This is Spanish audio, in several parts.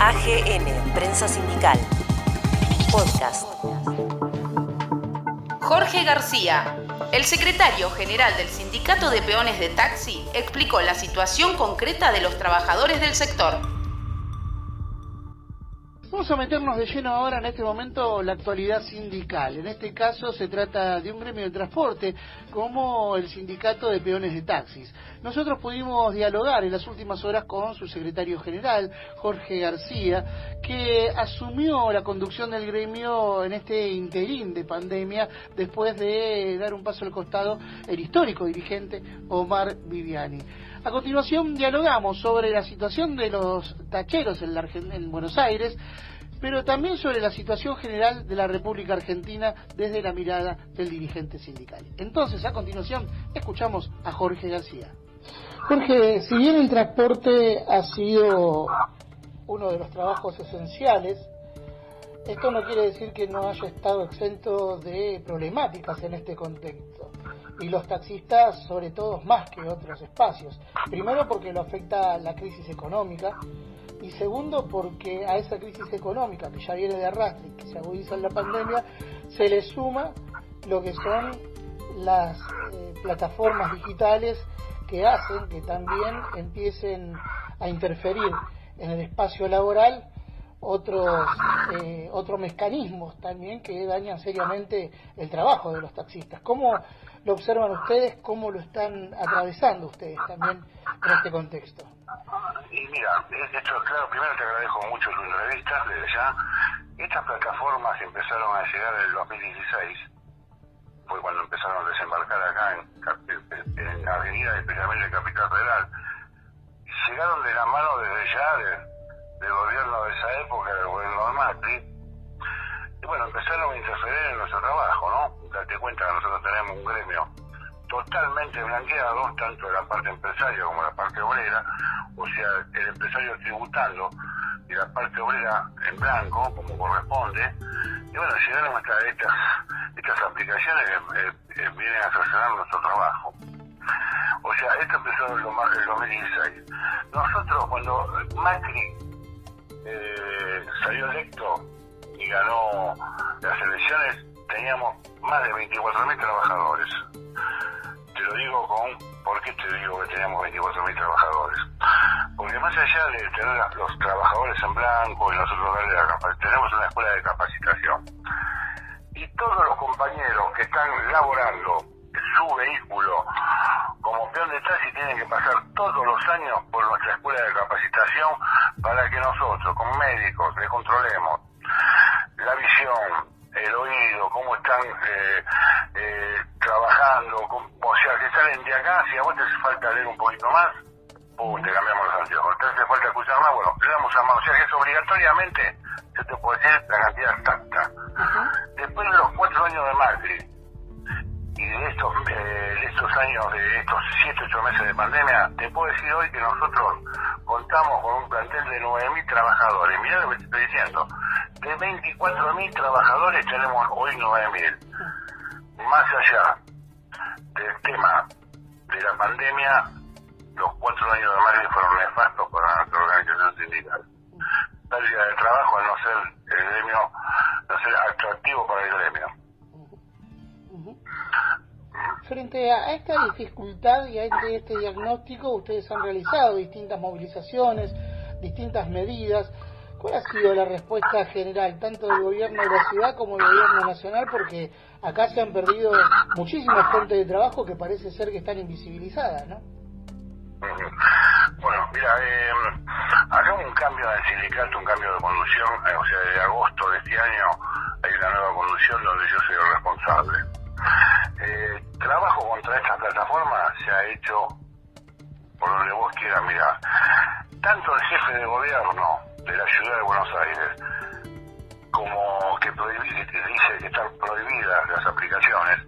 AGN, Prensa Sindical. Podcast. Jorge García, el secretario general del Sindicato de Peones de Taxi, explicó la situación concreta de los trabajadores del sector. Vamos a meternos de lleno ahora en este momento la actualidad sindical. En este caso se trata de un gremio de transporte como el sindicato de peones de taxis. Nosotros pudimos dialogar en las últimas horas con su secretario general, Jorge García, que asumió la conducción del gremio en este interín de pandemia después de dar un paso al costado el histórico dirigente Omar Viviani. A continuación dialogamos sobre la situación de los tacheros en, en Buenos Aires, pero también sobre la situación general de la República Argentina desde la mirada del dirigente sindical. Entonces, a continuación, escuchamos a Jorge García. Jorge, si bien el transporte ha sido uno de los trabajos esenciales, esto no quiere decir que no haya estado exento de problemáticas en este contexto. Y los taxistas, sobre todo, más que otros espacios. Primero porque lo afecta la crisis económica, y segundo porque a esa crisis económica que ya viene de arrastre y que se agudiza en la pandemia, se le suma lo que son las eh, plataformas digitales que hacen que también empiecen a interferir en el espacio laboral otros eh, otros mecanismos también que dañan seriamente el trabajo de los taxistas. ¿Cómo lo observan ustedes? ¿Cómo lo están atravesando ustedes también en este contexto? Y mira, esto claro, primero te agradezco mucho tu entrevista desde ya. Estas plataformas empezaron a llegar en el 2016, fue cuando empezaron a desembarcar acá en, en avenida, especialmente en Capital Federal. Llegaron de la mano desde ya del gobierno de esa época, del gobierno de Macri. Y bueno, empezaron a interferir en nuestro trabajo, ¿no? Date cuenta que tenemos un gremio totalmente blanqueado, tanto de la parte empresaria como de la parte obrera, o sea, el empresario tributando y la parte obrera en blanco, como corresponde. Y bueno, llegaron hasta estas, estas aplicaciones que eh, vienen a solucionar nuestro trabajo. O sea, esto empezó en el 2016. Nosotros, cuando Macri eh, salió electo y ganó las elecciones, teníamos más de 24.000 trabajadores. Te lo digo con, ¿por qué te digo que teníamos 24.000 trabajadores? Porque más allá de tener los trabajadores en blanco y nosotros darle la tenemos una escuela de capacitación. Y todos los compañeros que están laborando su vehículo como peón de taxi tienen que pasar todos los años por nuestra escuela de capacitación para que nosotros, con médicos, le controlemos la visión, el oído, cómo están eh, eh, trabajando, o sea, que salen de acá, si a vos te hace falta leer un poquito más, pum, te cambiamos los anteojos, te hace falta escuchar más, bueno, le damos a más, o sea que es obligatoriamente, se te puede decir la cantidad exacta. Después de los cuatro años de Macri, y de estos, eh, estos años, de estos 7, 8 meses de pandemia, te puedo decir hoy que nosotros contamos con un plantel de 9.000 trabajadores. Mirá lo que te estoy diciendo. De 24.000 trabajadores tenemos hoy 9.000. Más allá del tema de la pandemia, los cuatro años de Madrid fueron nefastos para nuestra organización sindical. Pérdida de trabajo al no ser el gremio, no ser atractivo para el gremio. Frente a esta dificultad y a este, este diagnóstico, ustedes han realizado distintas movilizaciones, distintas medidas. ¿Cuál ha sido la respuesta general, tanto del gobierno de la ciudad como del gobierno nacional? Porque acá se han perdido muchísimas fuentes de trabajo que parece ser que están invisibilizadas, ¿no? Bueno, mira, eh, acá un cambio en el sindicato, un cambio de conducción, eh, o sea, de agosto de este año hay una nueva conducción donde yo soy el responsable. Eh, trabajo contra esta plataforma se ha hecho por donde vos quieras mirar. Tanto el jefe de gobierno de la ciudad de Buenos Aires como que, que dice que están prohibidas las aplicaciones.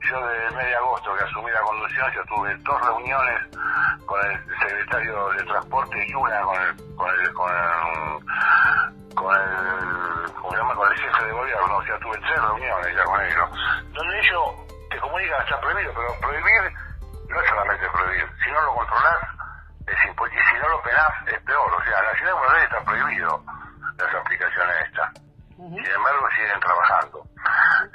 Yo desde de agosto que asumí la conducción, yo tuve dos reuniones con el secretario de transporte y una con el con el con el, con el, ¿cómo se con el jefe de gobierno, o sea tuve tres reuniones ya con ellos, donde ellos te comunican está prohibido, pero prohibir ciudad de Buenos está prohibido las aplicaciones estas. Uh -huh. Sin embargo, siguen trabajando.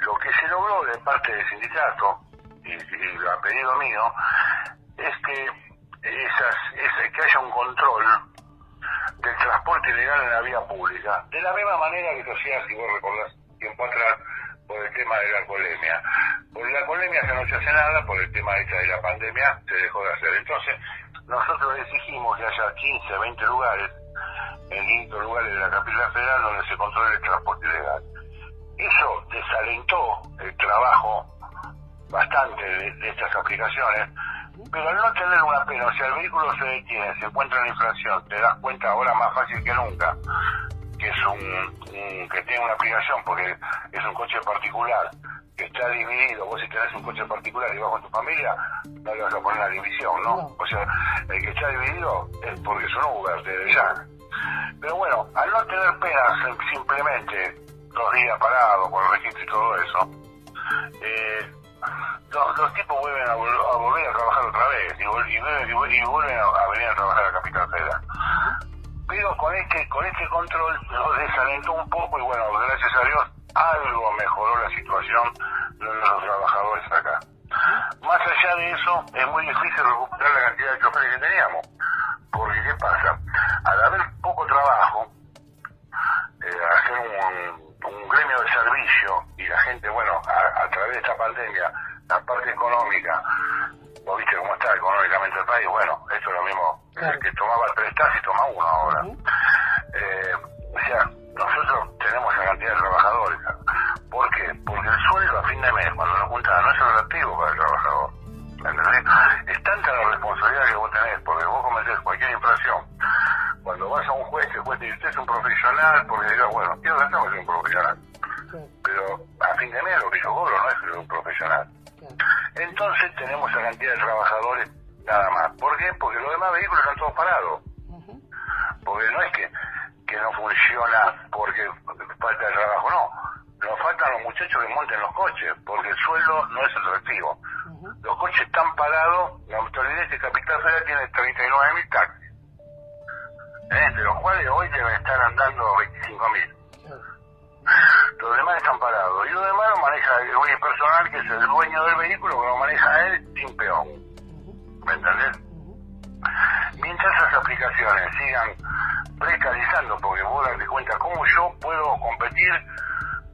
Lo que se logró de parte del sindicato, y, y a pedido mío, es que, esas, es que haya un control del transporte ilegal en la vía pública. De la misma manera que se hacía, si vos recordás, tiempo atrás, por el tema de la colemia. Por la colemia se no se hace nada, por el tema esta de la pandemia se dejó de hacer. Entonces, nosotros exigimos que haya 15, 20 lugares en distintos lugares de la capital federal, donde se controle el transporte ilegal. Eso desalentó el trabajo bastante de estas aplicaciones, pero al no tener una pena, o sea, el vehículo se detiene, se encuentra en infracción, te das cuenta ahora más fácil que nunca que es un, que tiene una aplicación porque es un coche particular que está dividido, vos si tenés un coche particular y vas con tu familia, no le vas a poner la división, ¿no? O sea, el que está dividido es porque es un Uber, desde ya. Pero bueno, al no tener penas simplemente dos días parados por el registro y todo eso, eh, los, tipos vuelven a, volver a trabajar otra vez y, vuelven a, venir a trabajar a capital federal. Pero con este, con este control nos desalentó un poco y bueno, gracias a Dios algo mejoró la situación de los trabajadores acá. Más allá de eso, es muy difícil recuperar la cantidad de choferes que teníamos. Porque, ¿qué pasa? Al haber poco trabajo, eh, hacer un, un gremio de servicio y la gente, bueno, a, través de esta pandemia, la parte económica, vos viste cómo está económicamente el país, bueno, esto es lo mismo el que tomaba el prestaz y toma uno ahora. eh, o sea, nosotros tenemos esa cantidad de trabajadores. ¿Por qué? Porque el sueldo a fin de mes, cuando lo juntan, no es atractivo para el trabajador. ¿Entendés? Es tanta la responsabilidad que vos tenés, porque vos cometés cualquier infracción. Cuando vas a un juez, el juez te dice, usted es un profesional, porque diga, bueno, yo no soy un profesional. Pero a fin de mes lo que yo cobro no es un profesional. Entonces tenemos esa cantidad de trabajadores nada más. ¿Por qué? Porque los demás vehículos están todos parados. Porque no es que, que no funciona porque falta de trabajo, no. Nos faltan los muchachos que monten los coches, porque el sueldo no es atractivo. Los coches están parados, la autoridad de Capital Federal tiene 39.000 taxis, ¿eh? de los cuales hoy deben estar andando 25.000. Los demás están parados. Y los demás lo maneja el personal, que es el dueño del vehículo, que lo maneja él sin peón. ¿Me entendés? Mientras esas aplicaciones sigan precarizando, porque vos darte cuenta cómo yo puedo competir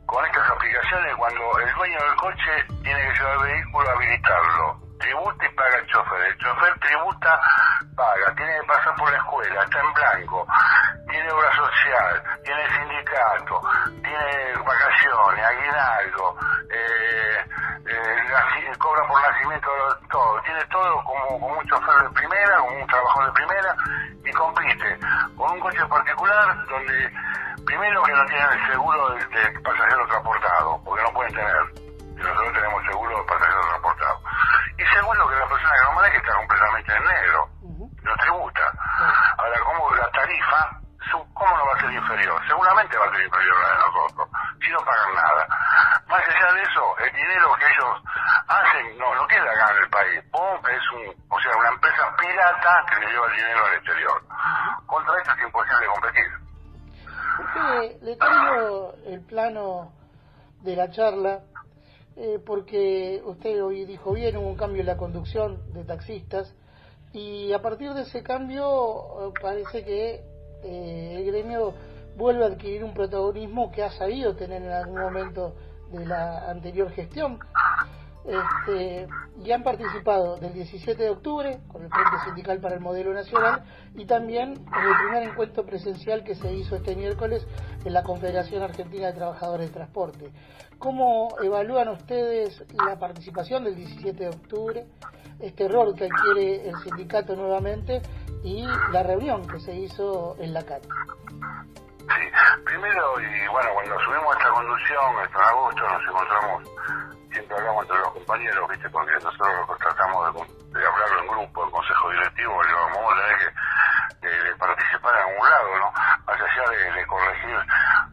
con estas aplicaciones cuando el dueño del coche tiene que llevar el vehículo a habilitarlo tributa y paga el chofer. El chofer tributa, paga, tiene que pasar por la escuela, está en blanco, tiene obra social, en negro, no tributa. Ahora, ¿cómo la tarifa, cómo no va a ser inferior? Seguramente va a ser inferior a la de nosotros, si no pagan nada. Más allá de eso, el dinero que ellos hacen no, no queda acá en el país. es un, o sea, una empresa pirata que le lleva el dinero al exterior. Contra eso es imposible competir. Porque le traigo el plano de la charla eh, porque usted hoy dijo bien, hubo un cambio en la conducción de taxistas y a partir de ese cambio eh, parece que eh, el gremio vuelve a adquirir un protagonismo que ha sabido tener en algún momento de la anterior gestión. Este, y han participado del 17 de octubre con el Frente Sindical para el Modelo Nacional y también en el primer encuentro presencial que se hizo este miércoles en la Confederación Argentina de Trabajadores de Transporte. ¿Cómo evalúan ustedes la participación del 17 de octubre, este rol que adquiere el sindicato nuevamente y la reunión que se hizo en la CAT? Sí, primero, y bueno, cuando subimos esta conducción, en agosto, nos encontramos siempre hablamos entre los compañeros, ¿viste? Porque nosotros tratamos de, hablarlo en grupo, en consejo directivo, le vamos a tener que participar en algún lado, ¿no? Más allá de, corregir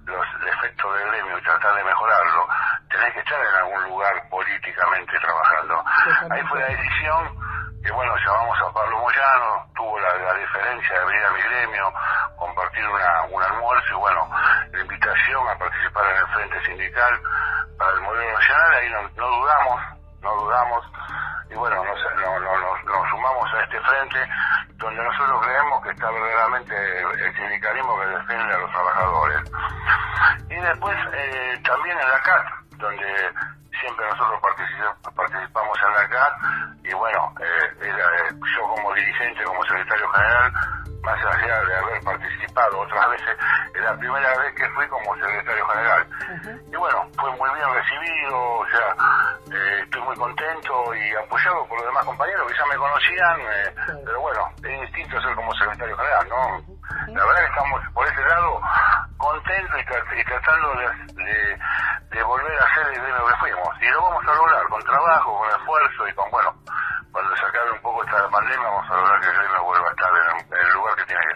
los efectos del gremio y tratar de mejorarlo, tenés que estar en algún lugar políticamente trabajando. Ahí fue la decisión que, bueno, llamamos a Pablo Moyano, tuvo la, diferencia de venir a mi gremio, compartir una, un almuerzo y bueno, la invitación a participar en el Frente Sindical para el Modelo Nacional, ahí no, no dudamos, no dudamos, y bueno, nos, sumamos a este frente donde nosotros creemos que está verdaderamente el sindicalismo que defiende a los trabajadores. Y después eh, también en la CAT, donde siempre nosotros participamos en la CAT, y bueno, eh, eh, yo como dirigente, como secretario general, más allá de haber participado, otras veces, es la primera vez que fui como secretario general. Y bueno, fue muy bien recibido, o sea, eh, estoy muy contento y apoyado por los demás compañeros que ya me conocían, eh, pero bueno, es distinto ser como secretario general, ¿no? La verdad que estamos por ese lado contentos y, tratando de, volver a ser el gremio que fuimos. Y lo vamos a lograr con trabajo, con esfuerzo y con, bueno, cuando se acabe un poco esta pandemia vamos a lograr que el gremio vuelva a estar en el lugar que tiene que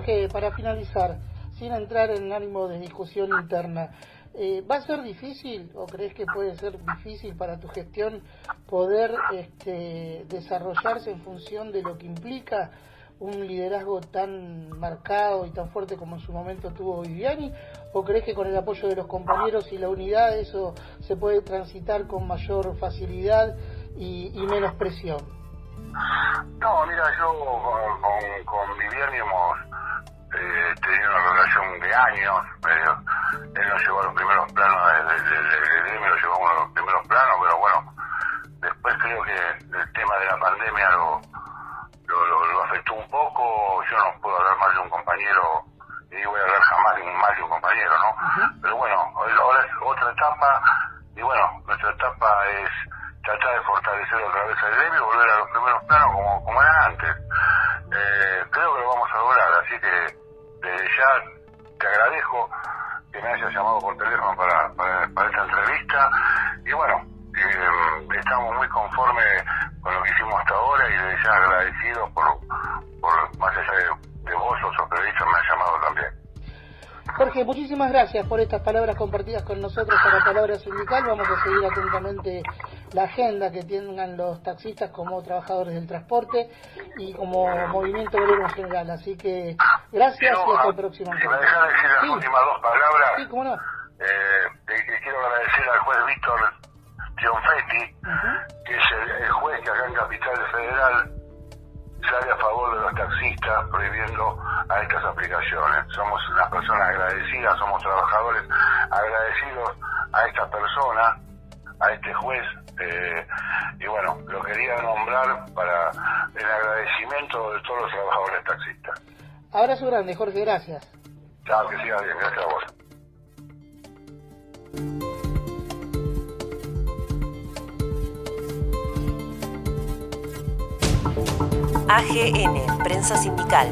Jorge, para finalizar, sin entrar en ánimo de discusión interna, eh, ¿va a ser difícil o crees que puede ser difícil para tu gestión poder este, desarrollarse en función de lo que implica un liderazgo tan marcado y tan fuerte como en su momento tuvo Viviani? ¿O crees que con el apoyo de los compañeros y la unidad eso se puede transitar con mayor facilidad y, menos presión? No, mira, yo con, con Viviani hemos eh, tenido una relación de años. él nos llevó a los primeros planos del gremio, lo llevó a los primeros planos, pero bueno, después creo que el tema de la pandemia lo, lo, afectó un poco. Yo no puedo hablar más de un compañero y voy a hablar jamás de un, más de un compañero, ¿no? Pero bueno, ahora es otra etapa y bueno, nuestra etapa es tratar de fortalecer otra vez el gremio y volver a los primeros planos como, como eran antes. Eh, creo que lo vamos a lograr, así que desde ya te agradezco que me hayas llamado por teléfono para, para, esta entrevista y bueno, eh, estamos muy conformes con lo que hicimos hasta ahora y ya agradecidos por, por más allá de, vos, los periodistas me han llamado también. Jorge, muchísimas gracias por estas palabras compartidas con nosotros para Palabra Sindical. Vamos a seguir atentamente la agenda que tengan los taxistas como trabajadores del transporte y como movimiento obrero en general. Así que gracias y hasta el próximo Si me dejas decir las últimas dos palabras. Sí, cómo no. Eh, quiero agradecer al juez Víctor Gionfetti, que es el, juez que acá en Capital Federal sale a favor de los taxistas prohibiendo a estas aplicaciones. Somos unas personas agradecidas, somos trabajadores agradecidos a esta persona, a este juez, eh, y bueno, lo quería nombrar para el agradecimiento de todos los trabajadores taxistas. Abrazo grande, Jorge, gracias. Chao, que siga bien, gracias a vos. AGN, Prensa Sindical.